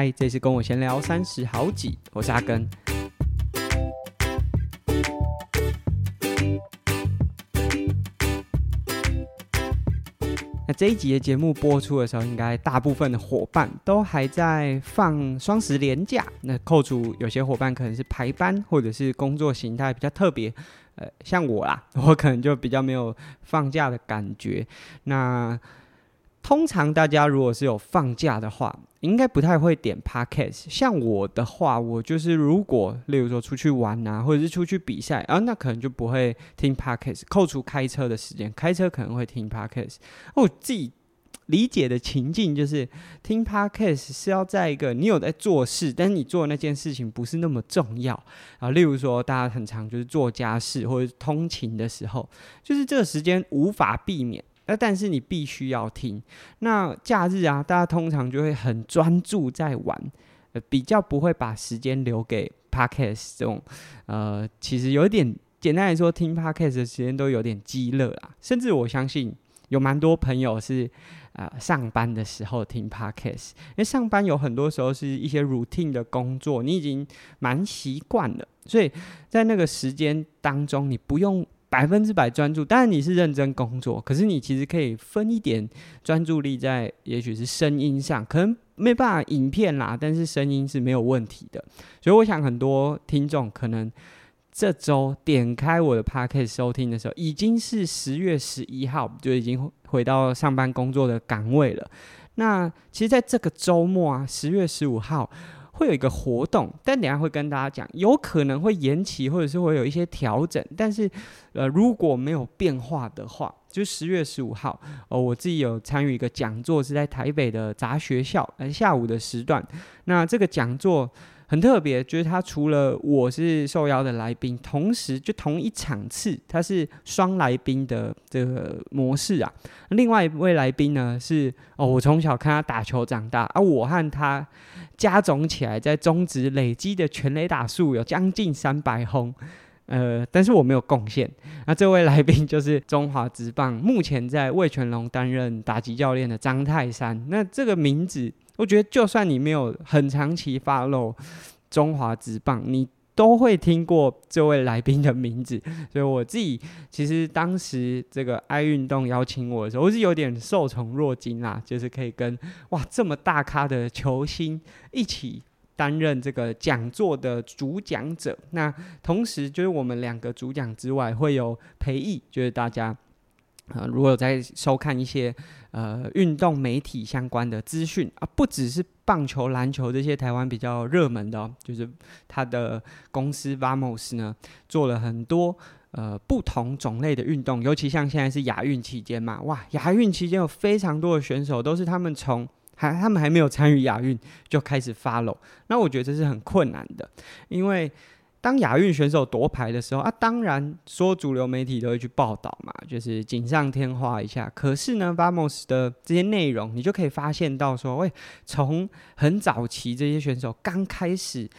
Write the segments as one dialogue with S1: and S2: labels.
S1: 嗨，这次跟我闲聊三十好几，我是阿根。那这一集的节目播出的时候，应该大部分的伙伴都还在放双十连假。那扣除有些伙伴可能是排班，或者是工作形态比较特别，呃，像我啦，我可能就比较没有放假的感觉。那通常大家如果是有放假的话，应该不太会点 podcast。像我的话，我就是如果例如说出去玩啊，或者是出去比赛啊，那可能就不会听 podcast。扣除开车的时间，开车可能会听 podcast。我自己理解的情境就是，听 podcast 是要在一个你有在做事，但是你做那件事情不是那么重要啊。例如说，大家很常就是做家事或者通勤的时候，就是这个时间无法避免。那但是你必须要听。那假日啊，大家通常就会很专注在玩，呃，比较不会把时间留给 podcast 这种。呃，其实有一点简单来说，听 podcast 的时间都有点鸡肋啊。甚至我相信有蛮多朋友是呃上班的时候听 podcast，因为上班有很多时候是一些 routine 的工作，你已经蛮习惯了，所以在那个时间当中，你不用。百分之百专注，当然你是认真工作，可是你其实可以分一点专注力在，也许是声音上，可能没办法影片啦，但是声音是没有问题的。所以我想很多听众可能这周点开我的 podcast 收听的时候，已经是十月十一号，就已经回到上班工作的岗位了。那其实在这个周末啊，十月十五号。会有一个活动，但等下会跟大家讲，有可能会延期，或者是会有一些调整。但是，呃，如果没有变化的话，就十月十五号，呃，我自己有参与一个讲座，是在台北的杂学校，呃，下午的时段。那这个讲座。很特别，就是他除了我是受邀的来宾，同时就同一场次，他是双来宾的这个模式啊。另外一位来宾呢是哦，我从小看他打球长大，而、我和他加总起来在中职累积的全垒打数有将近三百轰，呃，但是我没有贡献。那这位来宾就是中华职棒目前在魏全龙担任打击教练的张泰山。那这个名字。我觉得，就算你没有很长期发露中华之棒，你都会听过这位来宾的名字。所以我自己其实当时这个爱运动邀请我的时候，我是有点受宠若惊啦，就是可以跟哇这么大咖的球星一起担任这个讲座的主讲者。那同时就是我们两个主讲之外，会有培艺，就是大家。呃，如果有在收看一些呃运动媒体相关的资讯啊，不只是棒球、篮球这些台湾比较热门的哦，就是他的公司 Vamos 呢做了很多呃不同种类的运动，尤其像现在是亚运期间嘛，哇，亚运期间有非常多的选手都是他们从还他们还没有参与亚运就开始 follow，那我觉得这是很困难的，因为。当亚运选手夺牌的时候啊，当然说主流媒体都会去报道嘛，就是锦上添花一下。可是呢，Vamos 的这些内容，你就可以发现到说，喂，从很早期这些选手刚开始，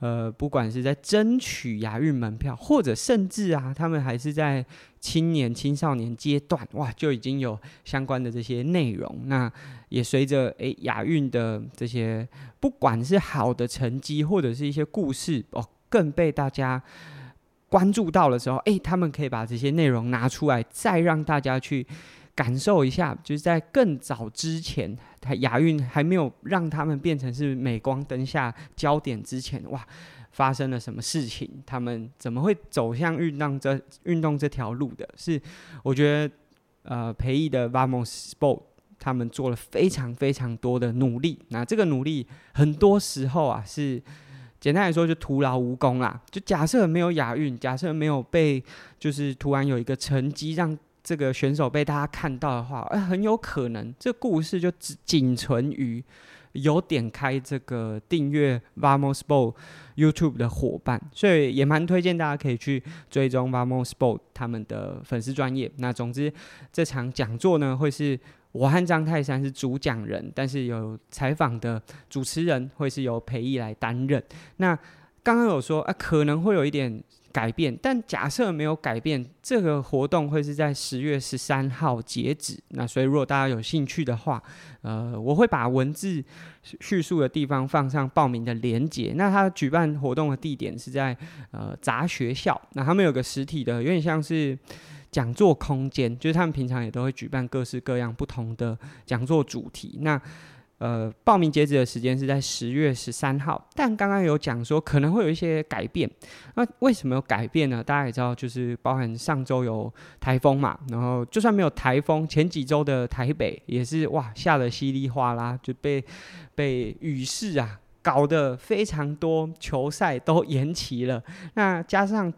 S1: 呃，不管是在争取亚运门票，或者甚至啊，他们还是在青年青少年阶段，哇，就已经有相关的这些内容。那也随着诶亚运的这些，不管是好的成绩，或者是一些故事哦。更被大家关注到的时候，诶，他们可以把这些内容拿出来，再让大家去感受一下，就是在更早之前，他亚运还没有让他们变成是镁光灯下焦点之前，哇，发生了什么事情？他们怎么会走向运动这运动这条路的？是我觉得，呃，培艺的 Vamos Sport 他们做了非常非常多的努力，那这个努力很多时候啊是。简单来说，就徒劳无功啦。就假设没有亚运，假设没有被，就是突然有一个成绩让这个选手被大家看到的话，哎，很有可能这故事就只仅存于有点开这个订阅 Vamos Sport YouTube 的伙伴。所以也蛮推荐大家可以去追踪 Vamos Sport 他们的粉丝专业。那总之，这场讲座呢，会是。我和张泰山是主讲人，但是有采访的主持人会是由培艺来担任。那刚刚有说啊，可能会有一点改变，但假设没有改变，这个活动会是在十月十三号截止。那所以如果大家有兴趣的话，呃，我会把文字叙述的地方放上报名的链接。那他举办活动的地点是在呃杂学校，那他们有个实体的，有点像是讲座空间，就是他们平常也都会举办各式各样不同的讲座主题。那呃，报名截止的时间是在十月十三号，但刚刚有讲说可能会有一些改变。那为什么有改变呢？大家也知道，就是包含上周有台风嘛，然后就算没有台风，前几周的台北也是哇下得稀里哗啦，就被被雨势啊搞得非常多，球赛都延期了。那加上。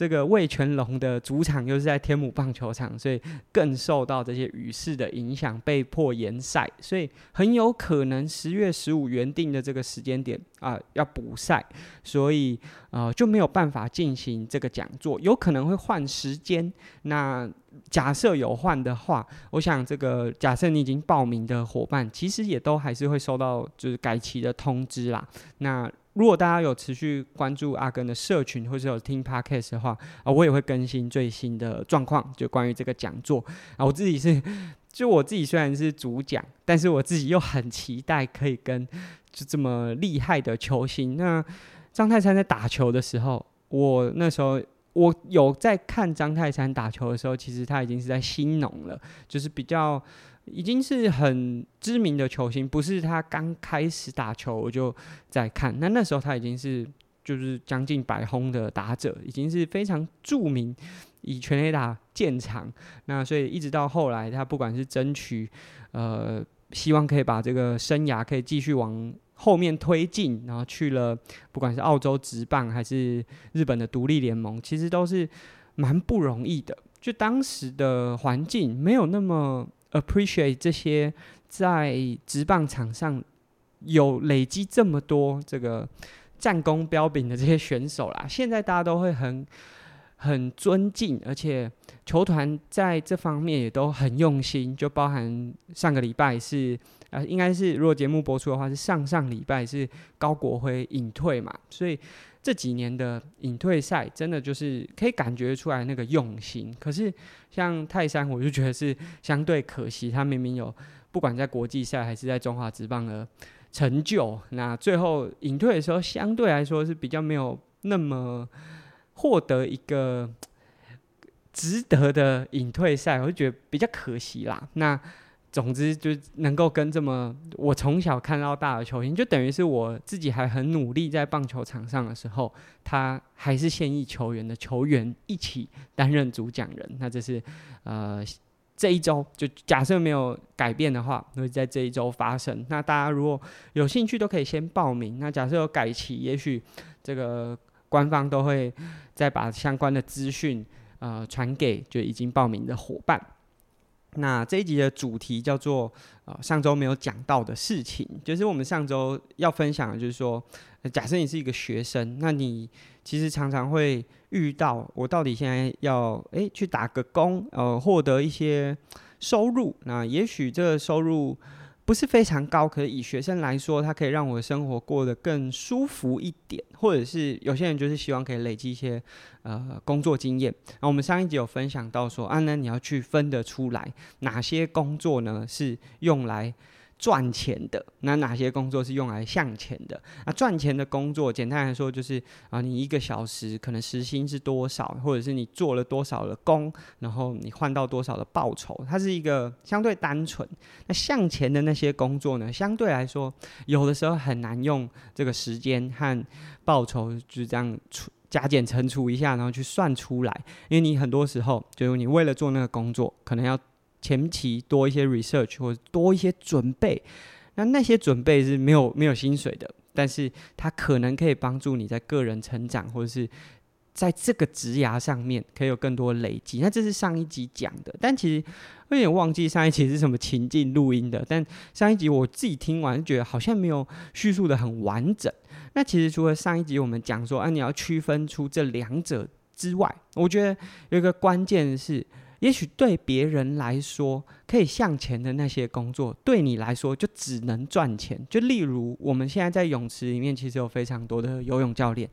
S1: 这个味全龙的主场又是在天母棒球场，所以更受到这些雨势的影响，被迫延赛，所以很有可能十月十五原定的这个时间点啊、要补赛，所以呃就没有办法进行这个讲座，有可能会换时间。那假设有换的话，我想这个假设你已经报名的伙伴，其实也都还是会收到就是改期的通知啦。那如果大家有持续关注阿根的社群，或是有听 Podcast 的话，啊，我也会更新最新的状况，就关于这个讲座啊。我自己是，就我自己虽然是主讲，但是我自己又很期待可以跟就这么厉害的球星。那张泰山在打球的时候，我那时候我有在看张泰山打球的时候，其实他已经是在兴农了，就是比较。已经是很知名的球星，不是他刚开始打球我就在看。那那时候他已经是就是将近百轰的打者，已经是非常著名，以全垒打见长。那所以一直到后来，他不管是争取呃希望可以把这个生涯可以继续往后面推进，然后去了不管是澳洲职棒还是日本的独立联盟，其实都是蛮不容易的。就当时的环境没有那么。Appreciate 这些在职棒场上有累积这么多这个战功彪炳的这些选手啦，现在大家都会很很尊敬，而且球团在这方面也都很用心，就包含上个礼拜是呃，应该是如果节目播出的话是上上礼拜是高国辉隐退嘛，所以。这几年的隐退赛，真的就是可以感觉出来那个用心。可是像泰山，我就觉得是相对可惜，他明明有不管在国际赛还是在中华职棒的成就，那最后隐退的时候，相对来说是比较没有那么获得一个值得的隐退赛，我就觉得比较可惜啦。那。总之，就能够跟这么我从小看到大的球星，就等于是我自己还很努力在棒球场上的时候，他还是现役球员的球员一起担任主讲人。那这是呃这一周，就假设没有改变的话，会在这一周发生。那大家如果有兴趣，都可以先报名。那假设有改期，也许这个官方都会再把相关的资讯呃传给就已经报名的伙伴。那这一集的主题叫做呃上周没有讲到的事情，就是我们上周要分享的，就是说，假设你是一个学生，那你其实常常会遇到，我到底现在要诶、去打个工，呃，获得一些收入，那也许这个收入。不是非常高，可是以学生来说，它可以让我的生活过得更舒服一点，或者是有些人就是希望可以累积一些呃工作经验。那我们上一集有分享到说，啊，那你要去分得出来哪些工作呢是用来。赚钱的，那哪些工作是用来向钱的？那赚钱的工作，简单来说就是啊，你一个小时可能时薪是多少，或者是你做了多少的工，然后你换到多少的报酬，它是一个相对单纯。那向钱的那些工作呢，相对来说有的时候很难用这个时间和报酬就这样除加减乘除一下，然后去算出来，因为你很多时候就是你为了做那个工作，可能要。前期多一些 research 或者多一些准备，那那些准备是没有没有薪水的，但是它可能可以帮助你在个人成长，或者是在这个职涯上面可以有更多累积。那这是上一集讲的，但其实有点忘记上一集是什么情境录音的。但上一集我自己听完觉得好像没有叙述得很完整。那其实除了上一集我们讲说，啊，你要区分出这两者之外，我觉得有一个关键是。也许对别人来说可以向前的那些工作，对你来说就只能赚钱。就例如我们现在在泳池里面，其实有非常多的游泳教练。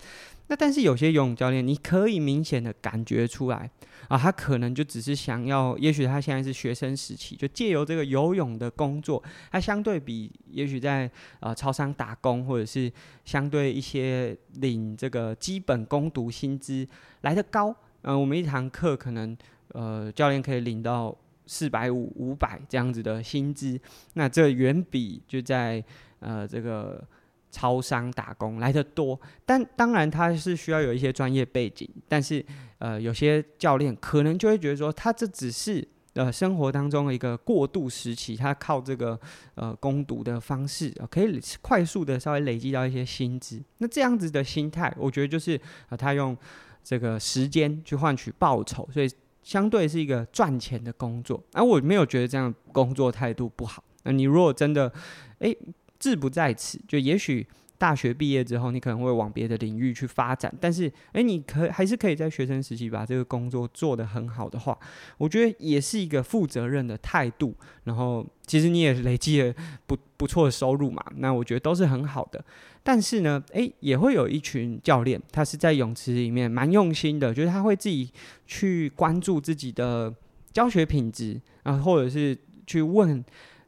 S1: 那但是有些游泳教练，你可以明显的感觉出来啊，他可能就只是想要，也许他现在是学生时期，就借由这个游泳的工作，他相对比也许在呃超商打工，或者是相对一些领这个基本工读薪资来得高。嗯、我们一堂课可能呃教练可以领到四百五、五百这样子的薪资，那这远比就在呃这个。超商打工来的多，但当然他是需要有一些专业背景。但是，呃，有些教练可能就会觉得说，他这只是呃生活当中的一个过渡时期，他靠这个呃攻读的方式，呃，可以快速的稍微累积到一些薪资。那这样子的心态，我觉得就是，呃，他用这个时间去换取报酬，所以相对是一个赚钱的工作。而，啊，我没有觉得这样工作态度不好。那你如果真的，诶。志不在此，就也许大学毕业之后，你可能会往别的领域去发展。但是，诶，你可还是可以在学生时期把这个工作做得很好的话，我觉得也是一个负责任的态度。然后，其实你也累积了不不错的收入嘛，那我觉得都是很好的。但是呢，诶，也会有一群教练，他是在泳池里面蛮用心的，就是他会自己去关注自己的教学品质，啊，或者是去问。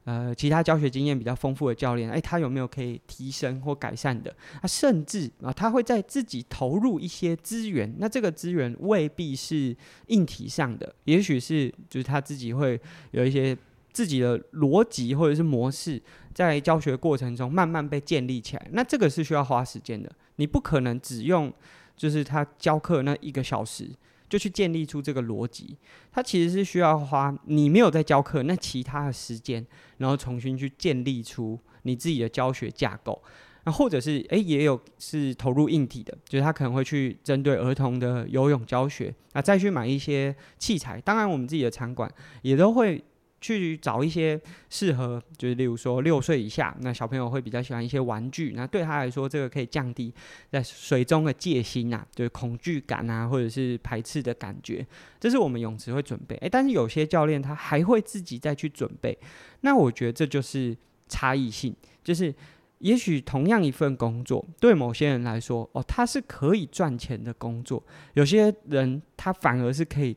S1: 呃，其他教学经验比较丰富的教练，诶，他有没有可以提升或改善的？啊，甚至啊，他会在自己投入一些资源。那这个资源未必是硬体上的，也许是就是他自己会有一些自己的逻辑或者是模式，在教学过程中慢慢被建立起来。那这个是需要花时间的，你不可能只用就是他教课那一个小时。就去建立出这个逻辑，它其实是需要花你没有在教课，那其他的时间，然后重新去建立出你自己的教学架构，那或者是诶、也有是投入硬体的，就是他可能会去针对儿童的游泳教学啊，再去买一些器材。当然，我们自己的场馆也都会。去找一些适合，就是例如说六岁以下，那小朋友会比较喜欢一些玩具，那对他来说，这个可以降低在水中的戒心啊，就是恐惧感啊，或者是排斥的感觉，这是我们泳池会准备。诶，但是有些教练他还会自己再去准备，那我觉得这就是差异性，就是也许同样一份工作，对某些人来说，哦，他是可以赚钱的工作，有些人他反而是可以。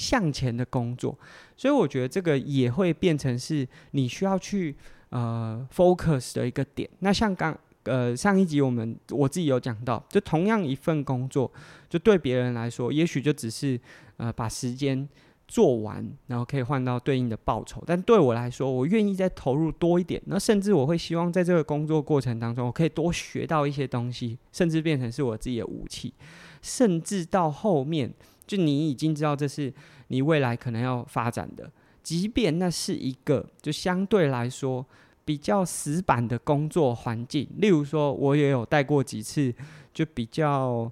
S1: 向前的工作，所以我觉得这个也会变成是你需要去呃 focus 的一个点。那像刚呃上一集我们我自己有讲到，就同样一份工作，就对别人来说，也许就只是呃把时间做完，然后可以换到对应的报酬。但对我来说，我愿意再投入多一点，那甚至我会希望在这个工作过程当中，我可以多学到一些东西，甚至变成是我自己的武器，甚至到后面。就你已经知道这是你未来可能要发展的，即便那是一个就相对来说比较死板的工作环境。例如说，我也有带过几次，就比较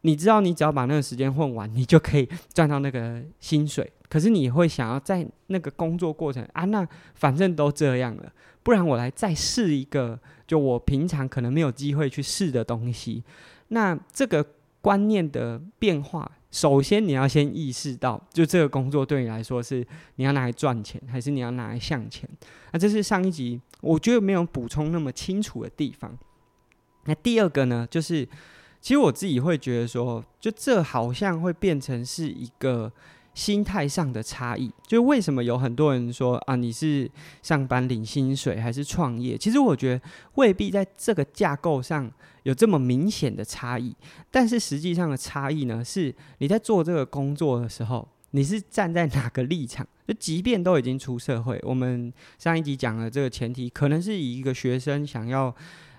S1: 你知道，你只要把那个时间混完，你就可以赚到那个薪水。可是你会想要在那个工作过程啊，那反正都这样了，不然我来再试一个，就我平常可能没有机会去试的东西。那这个观念的变化。首先，你要先意识到，就这个工作对你来说是你要拿来赚钱，还是你要拿来向前？那这是上一集我觉得没有补充那么清楚的地方。那第二个呢，就是其实我自己会觉得说，就这好像会变成是一个。心态上的差异，就为什么有很多人说啊，你是上班领薪水还是创业？其实我觉得未必在这个架构上有这么明显的差异，但是实际上的差异呢，是你在做这个工作的时候，你是站在哪个立场？就即便都已经出社会，我们上一集讲的这个前提，可能是以一个学生想要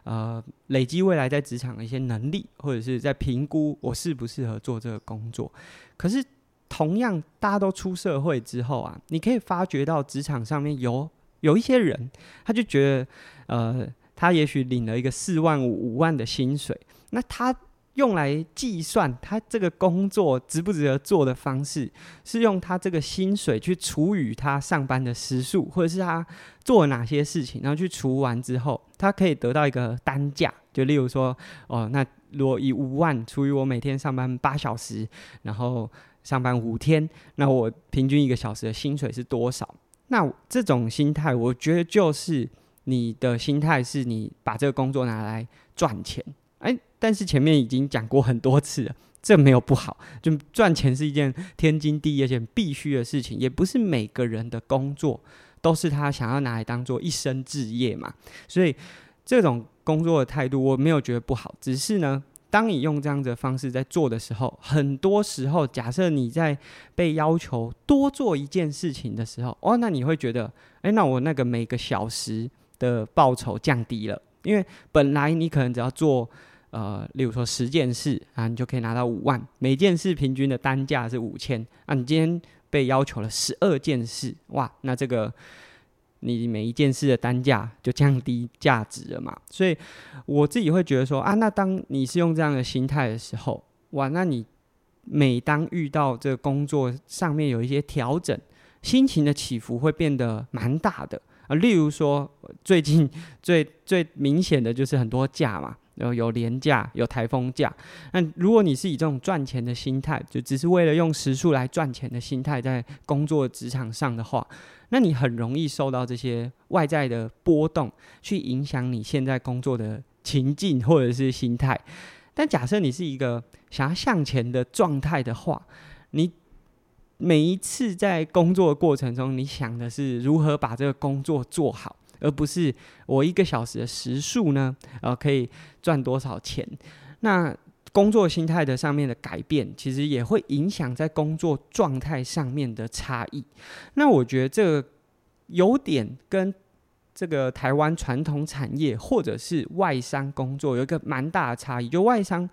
S1: 呃累积未来在职场的一些能力，或者是在评估我适不适合做这个工作，可是。同样，大家都出社会之后啊，你可以发觉到职场上面有有一些人，他就觉得，呃，他也许领了一个四万五、五万的薪水，那他用来计算他这个工作值不值得做的方式，是用他这个薪水去除以他上班的时数，或者是他做哪些事情，然后去除完之后，他可以得到一个单价。就例如说，哦，那如果以五万除以我每天上班八小时，然后。上班五天，那我平均一个小时的薪水是多少？那这种心态，我觉得就是你的心态是你把这个工作拿来赚钱。哎，但是前面已经讲过很多次了，这没有不好，就赚钱是一件天经地义而且必须的事情，也不是每个人的工作都是他想要拿来当做一生志业嘛。所以这种工作的态度，我没有觉得不好，只是呢。当你用这样的方式在做的时候，很多时候，假设你在被要求多做一件事情的时候，哦，那你会觉得，诶，那我那个每个小时的报酬降低了，因为本来你可能只要做，呃，例如说十件事啊，你就可以拿到五万，每件事平均的单价是五千，啊，你今天被要求了十二件事，哇，那这个。你每一件事的单价就降低价值了嘛？所以我自己会觉得说啊，那当你是用这样的心态的时候，哇，那你每当遇到这个工作上面有一些调整，心情的起伏会变得蛮大的啊。例如说，最近最最明显的就是很多假嘛，有有连假，有台风假。那如果你是以这种赚钱的心态，就只是为了用时数来赚钱的心态，在工作职场上的话，那你很容易受到这些外在的波动去影响你现在工作的情境或者是心态。但假设你是一个想要向前的状态的话，你每一次在工作的过程中，你想的是如何把这个工作做好，而不是我一个小时的时数呢，呃，可以赚多少钱？那。工作心态的上面的改变，其实也会影响在工作状态上面的差异。那我觉得这个有点跟这个台湾传统产业或者是外商工作有一个蛮大的差异，就外商。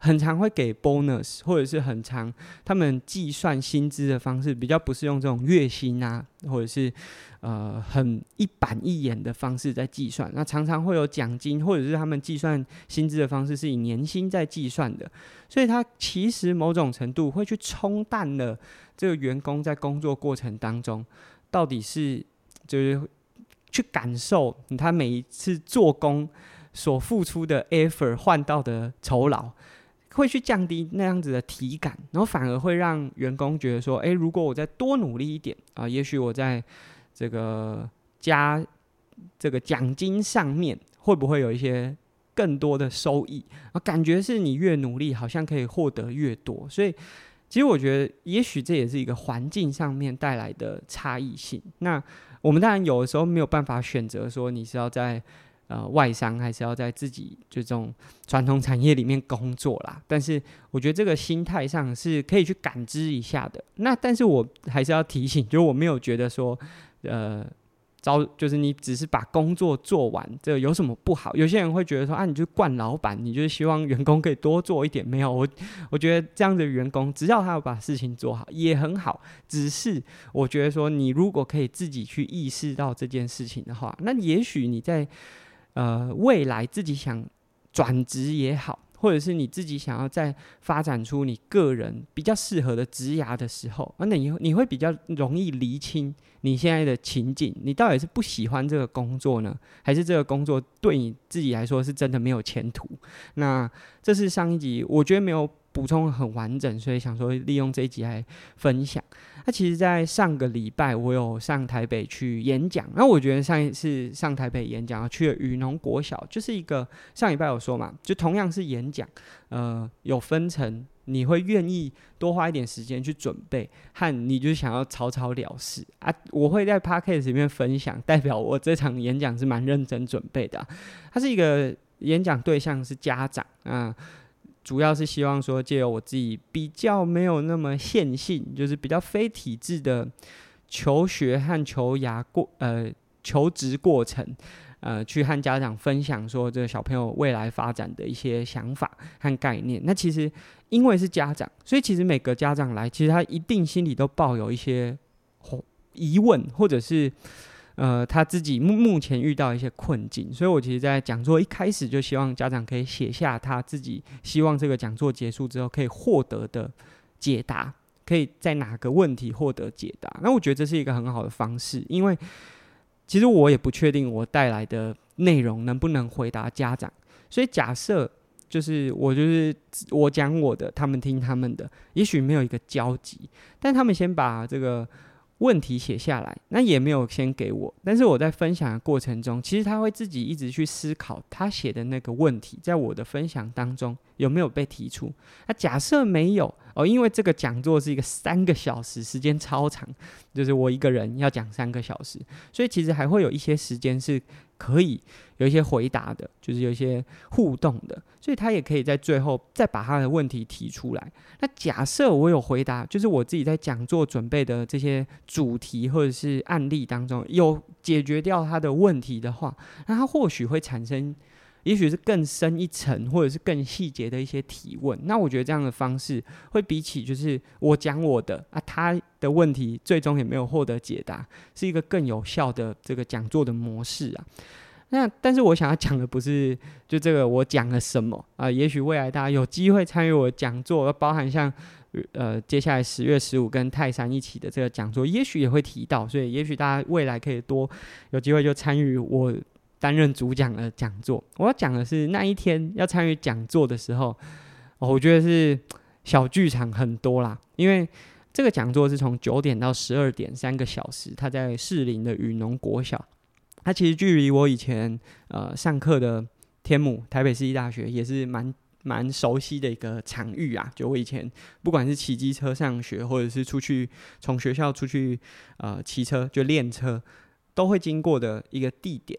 S1: 很常会给 bonus，或者是很常他们计算薪资的方式比较不是用这种月薪啊，或者是呃很一板一眼的方式在计算。那常常会有奖金，或者是他们计算薪资的方式是以年薪在计算的。所以它其实某种程度会去冲淡了这个员工在工作过程当中到底是就是去感受他每一次做工所付出的 effort 换到的酬劳。会去降低那样子的体感，然后反而会让员工觉得说：“诶，如果我再多努力一点啊，也许我在这个加这个奖金上面会不会有一些更多的收益啊？感觉是你越努力，好像可以获得越多。所以，其实我觉得，也许这也是一个环境上面带来的差异性。那我们当然有的时候没有办法选择说你是要在。呃，外商还是要在自己就这种传统产业里面工作啦。但是我觉得这个心态上是可以去感知一下的。那但是我还是要提醒，就我没有觉得说，呃，招就是你只是把工作做完，这有什么不好？有些人会觉得说啊，你就惯老板，你就是希望员工可以多做一点。没有，我我觉得这样的员工，只要他要把事情做好，也很好。只是我觉得说，你如果可以自己去意识到这件事情的话，那也许你在。呃，未来自己想转职也好，或者是你自己想要再发展出你个人比较适合的职涯的时候，那你你会比较容易厘清你现在的情景，你到底是不喜欢这个工作呢，还是这个工作对你自己来说是真的没有前途？那这是上一集我觉得没有补充很完整，所以想说利用这一集来分享。那其实，在上个礼拜，我有上台北去演讲。那我觉得上一次上台北演讲，去了雨农国小，就是一个上礼拜有说嘛，就同样是演讲，呃，有分成，你会愿意多花一点时间去准备，和你就想要草草了事啊。我会在 Podcast 里面分享，代表我这场演讲是蛮认真准备的啊。它是一个演讲对象是家长啊。主要是希望说，借由我自己比较没有那么线性，就是比较非体制的求学和求涯过呃求职过程，呃，去和家长分享说这个小朋友未来发展的一些想法和概念。那其实因为是家长，所以其实每个家长来，其实他一定心里都抱有一些疑问，或者是。呃，他自己目目前遇到一些困境，所以我其实，在讲座一开始就希望家长可以写下他自己希望这个讲座结束之后可以获得的解答，可以在哪个问题获得解答。那我觉得这是一个很好的方式，因为其实我也不确定我带来的内容能不能回答家长，所以假设就是我就是我讲我的，他们听他们的，也许没有一个交集，但他们先把这个。问题写下来，那也没有先给我，但是我在分享的过程中，其实他会自己一直去思考他写的那个问题，在我的分享当中有没有被提出。那假设没有哦，因为这个讲座是一个三个小时，时间超长，就是我一个人要讲三个小时，所以其实还会有一些时间是。可以有一些回答的，就是有一些互动的，所以他也可以在最后再把他的问题提出来。那假设我有回答，就是我自己在讲座准备的这些主题或者是案例当中有解决掉他的问题的话，那他或许会产生。也许是更深一层，或者是更细节的一些提问。那我觉得这样的方式会比起就是我讲我的啊，他的问题最终也没有获得解答，是一个更有效的这个讲座的模式啊。那但是我想要讲的不是就这个我讲了什么啊？也许未来大家有机会参与我的讲座，包含像呃接下来十月十五跟泰山一起的这个讲座，也许也会提到。所以也许大家未来可以多有机会就参与我。担任主讲的讲座，我要讲的是那一天要参与讲座的时候，哦，我觉得是小剧场很多啦。因为这个讲座是从九点到十二点三个小时，他在士林的雨农国小，它其实距离我以前呃上课的天母台北市立大学也是蛮蛮熟悉的一个场域啊。就我以前不管是骑机车上学，或者是出去从学校出去呃骑车就练车，都会经过的一个地点。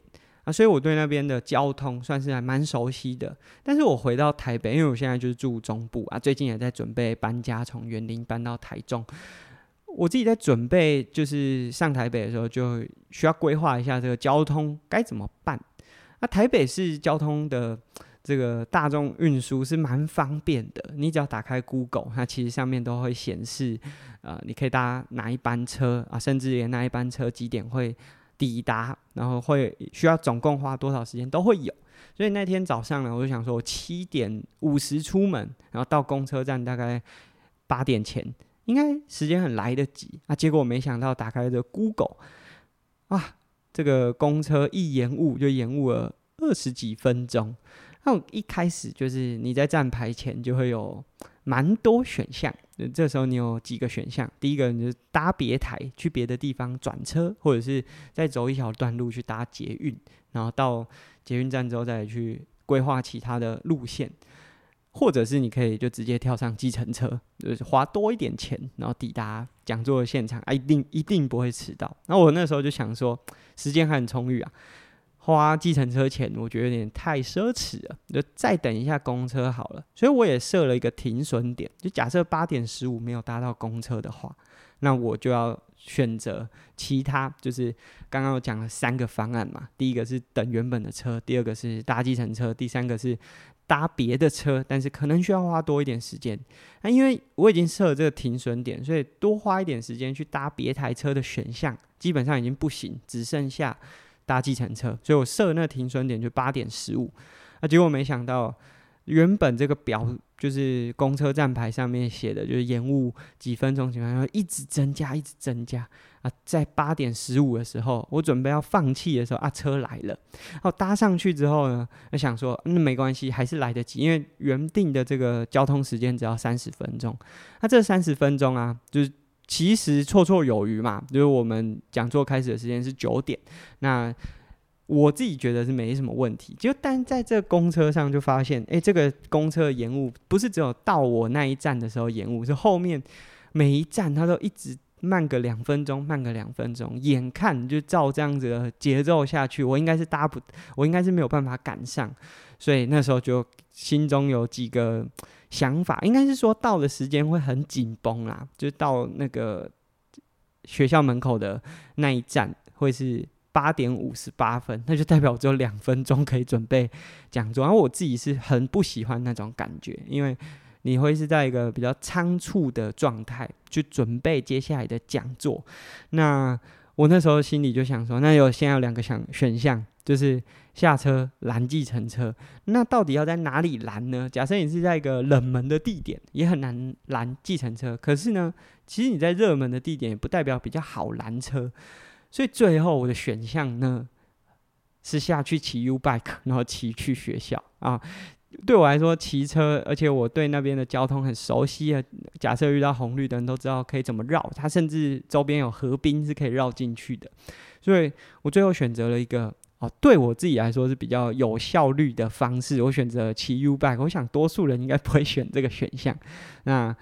S1: 所以我对那边的交通算是还蛮熟悉的。但是我回到台北，因为我现在就是住中部啊，最近也在准备搬家，从园林搬到台中。我自己在准备，就是上台北的时候，就需要规划一下这个交通该怎么办。那台北市交通的这个大众运输是蛮方便的，你只要打开 Google，它其实上面都会显示，呃，你可以搭哪一班车啊，甚至连那一班车几点会。抵达，然后会需要总共花多少时间都会有，所以那天早上呢，我就想说，我七点五十出门，然后到公车站大概八点前，应该时间很来得及啊。结果我没想到打开这 Google，啊，这个公车一延误就延误了二十几分钟。那我一开始就是你在站牌前就会有蛮多选项。这时候你有几个选项？第一个你就搭别台去别的地方转车，或者是再走一小段路去搭捷运，然后到捷运站之后再去规划其他的路线，或者是你可以就直接跳上计程车，就是花多一点钱，然后抵达讲座的现场，啊，一定一定不会迟到。那我那时候就想说，时间还很充裕啊。花计程车钱，我觉得有点太奢侈了，就再等一下公车好了。所以我也设了一个停损点，就假设八点十五没有搭到公车的话，那我就要选择其他，就是刚刚我讲了三个方案嘛。第一个是等原本的车，第二个是搭计程车，第三个是搭别的车，但是可能需要花多一点时间。那因为我已经设了这个停损点，所以多花一点时间去搭别台车的选项基本上已经不行，只剩下。搭计程车，所以我设那停损点就八点十五，啊，结果没想到原本这个表就是公车站牌上面写的，就是延误几分钟情况下一直增加，一直增加。啊，在八点十五的时候，我准备要放弃的时候啊，车来了，然后搭上去之后呢，我想说那、没关系，还是来得及，因为原定的这个交通时间只要三十分钟，那这三十分钟啊，就是。其实绰绰有余嘛，就是我们讲座开始的时间是九点，那我自己觉得是没什么问题。就但在这公车上就发现，哎，这个公车延误不是只有到我那一站的时候延误，是后面每一站它都一直慢个两分钟，慢个两分钟。眼看就照这样子的节奏下去，我应该是搭不，我应该是没有办法赶上，所以那时候就心中有几个。想法应该是说，到的时间会很紧绷啦，就到那个学校门口的那一站会是八点五十八分，那就代表只有两分钟可以准备讲座。然后我自己是很不喜欢那种感觉，因为你会是在一个比较仓促的状态去准备接下来的讲座。那我那时候心里就想说，那有现在有两个想选项。就是下车拦计程车，那到底要在哪里拦呢？假设你是在一个冷门的地点，也很难拦计程车。可是呢，其实你在热门的地点也不代表比较好拦车。所以最后我的选项呢，是下去骑 U bike，然后骑去学校啊。对我来说，骑车，而且我对那边的交通很熟悉啊。假设遇到红绿灯，都知道可以怎么绕。它甚至周边有河滨是可以绕进去的。所以我最后选择了一个哦，对我自己来说是比较有效率的方式。我选择骑 U bike。我想多数人应该不会选这个选项。那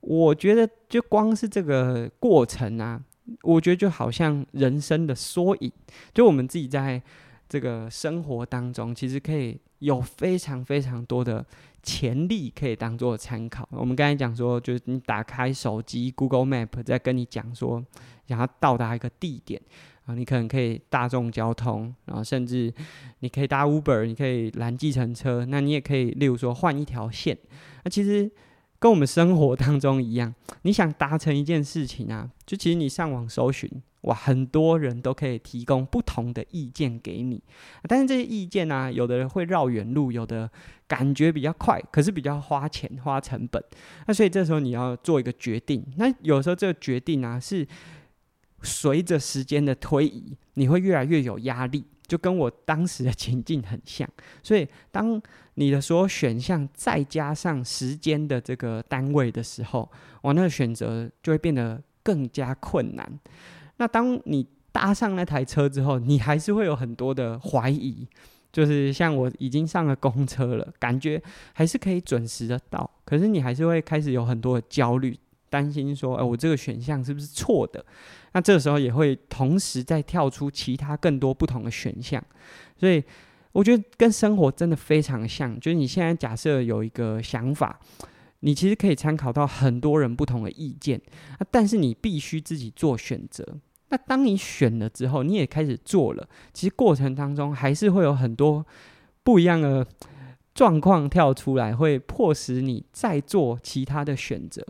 S1: 我觉得，就光是这个过程啊，我觉得就好像人生的缩影。就我们自己在这个生活当中，其实可以。有非常非常多的潜力可以当做参考。我们刚才讲说，就是你打开手机 Google Map，在跟你讲说，想要到达一个地点啊，你可能可以大众交通，然后甚至你可以搭 Uber，你可以拦计程车，那你也可以，例如说换一条线。那其实。跟我们生活当中一样，你想达成一件事情啊，就其实你上网搜寻，哇，很多人都可以提供不同的意见给你。但是这些意见呢、啊，有的人会绕远路，有的感觉比较快，可是比较花钱花成本。那所以这时候你要做一个决定。那有时候这个决定啊，是随着时间的推移，你会越来越有压力。就跟我当时的情境很像，所以当你的所有选项再加上时间的这个单位的时候，我那个选择就会变得更加困难。那当你搭上那台车之后，你还是会有很多的怀疑，就是像我已经上了公车了，感觉还是可以准时的到，可是你还是会开始有很多的焦虑。担心说，哎，我这个选项是不是错的？那这时候也会同时再跳出其他更多不同的选项，所以我觉得跟生活真的非常像。就是你现在假设有一个想法，你其实可以参考到很多人不同的意见，但是你必须自己做选择。那当你选了之后，你也开始做了，其实过程当中还是会有很多不一样的状况跳出来，会迫使你再做其他的选择。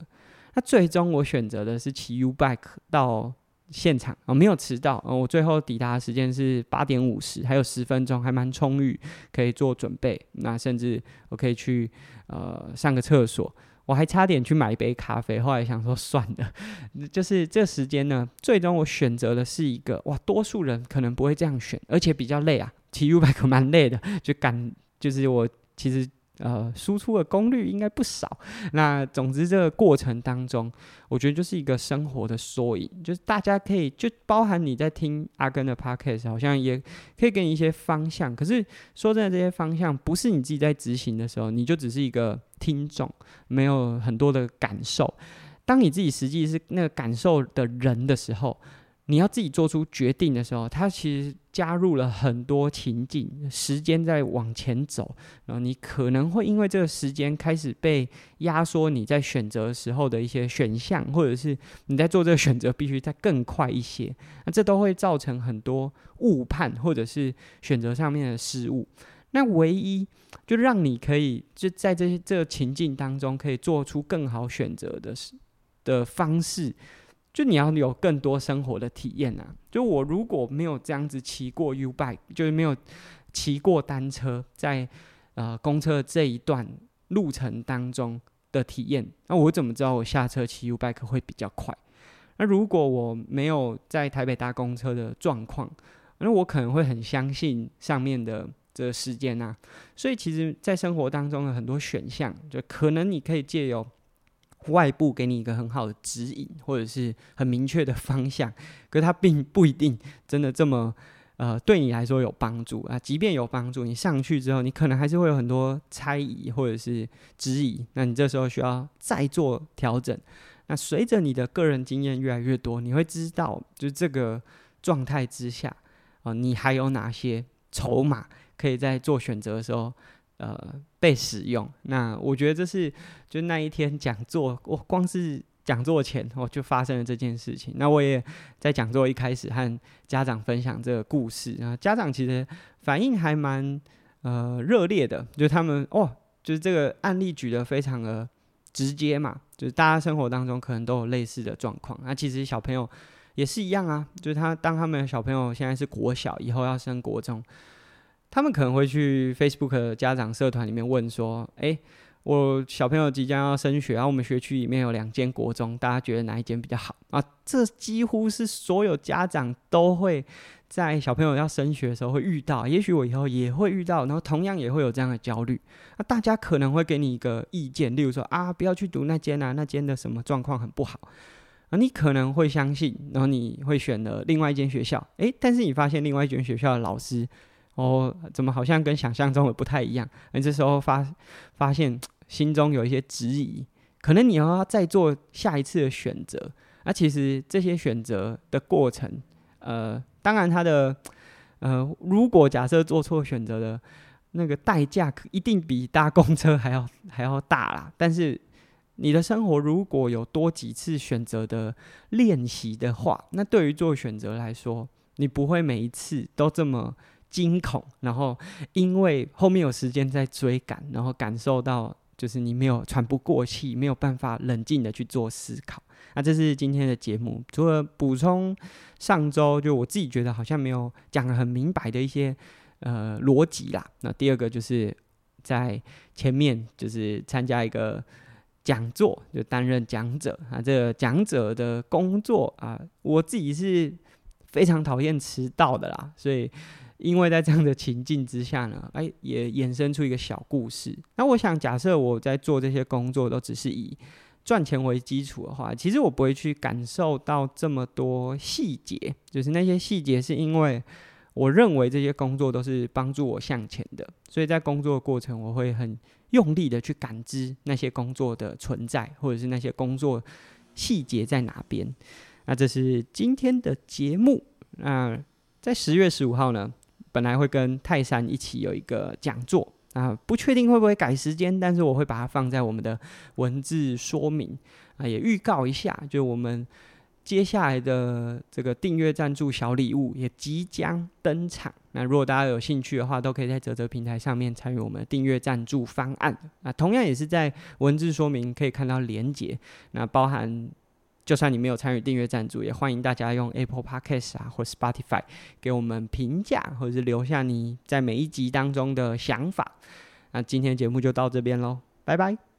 S1: 那最终我选择的是骑 U bike 到现场啊，没有迟到。我最后抵达的时间是八点五十，还有十分钟，还蛮充裕，可以做准备。那甚至我可以去呃上个厕所，我还差点去买一杯咖啡。后来想说算了，就是这时间呢，最终我选择的是一个哇，多数人可能不会这样选，而且比较累啊，骑 U bike 蛮累的，就赶就是我其实。呃，输出的功率应该不少。那总之，这个过程当中，我觉得就是一个生活的缩影，就是大家可以就包含你在听阿根的 podcast，好像也可以给你一些方向。可是说真的，这些方向不是你自己在执行的时候，你就只是一个听众，没有很多的感受。当你自己实际是那个感受的人的时候。你要自己做出决定的时候，它其实加入了很多情境，时间在往前走，然后你可能会因为这个时间开始被压缩，你在选择时候的一些选项，或者是你在做这个选择必须再更快一些，那这都会造成很多误判或者是选择上面的失误。那唯一就让你可以就在这些这个情境当中可以做出更好选择的是的方式。就你要有更多生活的体验啊！就我如果没有这样子骑过 U bike，就是没有骑过单车，在呃公车这一段路程当中的体验，那我怎么知道我下车骑 U bike 会比较快？那如果我没有在台北搭公车的状况，那我可能会很相信上面的这个时间啊。所以其实，在生活当中的很多选项，就可能你可以借由。外部给你一个很好的指引，或者是很明确的方向，可是它并不一定真的这么呃对你来说有帮助啊。即便有帮助，你上去之后，你可能还是会有很多猜疑或者是质疑。那你这时候需要再做调整。那随着你的个人经验越来越多，你会知道，就这个状态之下啊、呃，你还有哪些筹码可以在做选择的时候。呃，被使用。那我觉得这是就那一天讲座，我光是讲座前我就发生了这件事情。那我也在讲座一开始和家长分享这个故事啊，家长其实反应还蛮呃热烈的，就他们哦，就是这个案例举得非常的直接嘛，就是大家生活当中可能都有类似的状况。那其实小朋友也是一样啊，就是他当他们小朋友现在是国小，以后要升国中。他们可能会去 Facebook 的家长社团里面问说：“诶，我小朋友即将要升学，然后我们学区里面有两间国中，大家觉得哪一间比较好？”啊，这几乎是所有家长都会在小朋友要升学的时候会遇到，也许我以后也会遇到，然后同样也会有这样的焦虑。那大家可能会给你一个意见，例如说啊，不要去读那间啊，那间的什么状况很不好。啊，你可能会相信，然后你会选了另外一间学校，诶，但是你发现另外一间学校的老师，哦，怎么好像跟想象中的不太一样？那这时候发发现 心中有一些质疑，可能你要再做下一次的选择。那其实这些选择的过程，呃。当然，他的呃，如果假设做错选择的那个代价，一定比搭公车还要 还要大啦。但是，你的生活如果有多几次选择的练习的话，那对于做选择来说，你不会每一次都这么惊恐，然后因为后面有时间在追赶，然后感受到就是你没有喘不过气，没有办法冷静的去做思考。那这是今天的节目，除了补充上周就我自己觉得好像没有讲得很明白的一些呃逻辑啦。那第二个就是在前面就是参加一个讲座，就担任讲者啊。这个讲者的工作啊，我自己是非常讨厌迟到的啦。所以因为在这样的情境之下呢，哎，也衍生出一个小故事。那我想假设我在做这些工作都只是以赚钱为基础的话，其实我不会去感受到这么多细节，就是那些细节是因为我认为这些工作都是帮助我向前的，所以在工作过程我会很用力的去感知那些工作的存在，或者是那些工作细节在哪边。那这是今天的节目。那在十月十五号呢，本来会跟泰山一起有一个讲座。啊，不确定会不会改时间，但是我会把它放在我们的文字说明啊，也预告一下，就我们接下来的这个订阅赞助小礼物也即将登场。那如果大家有兴趣的话，都可以在泽泽平台上面参与我们的订阅赞助方案啊，同样也是在文字说明可以看到连结，那包含。就算你没有参与订阅赞助，也欢迎大家用 Apple Podcast 啊或 Spotify 给我们评价，或者是留下你在每一集当中的想法。那今天节目就到这边喽，拜拜。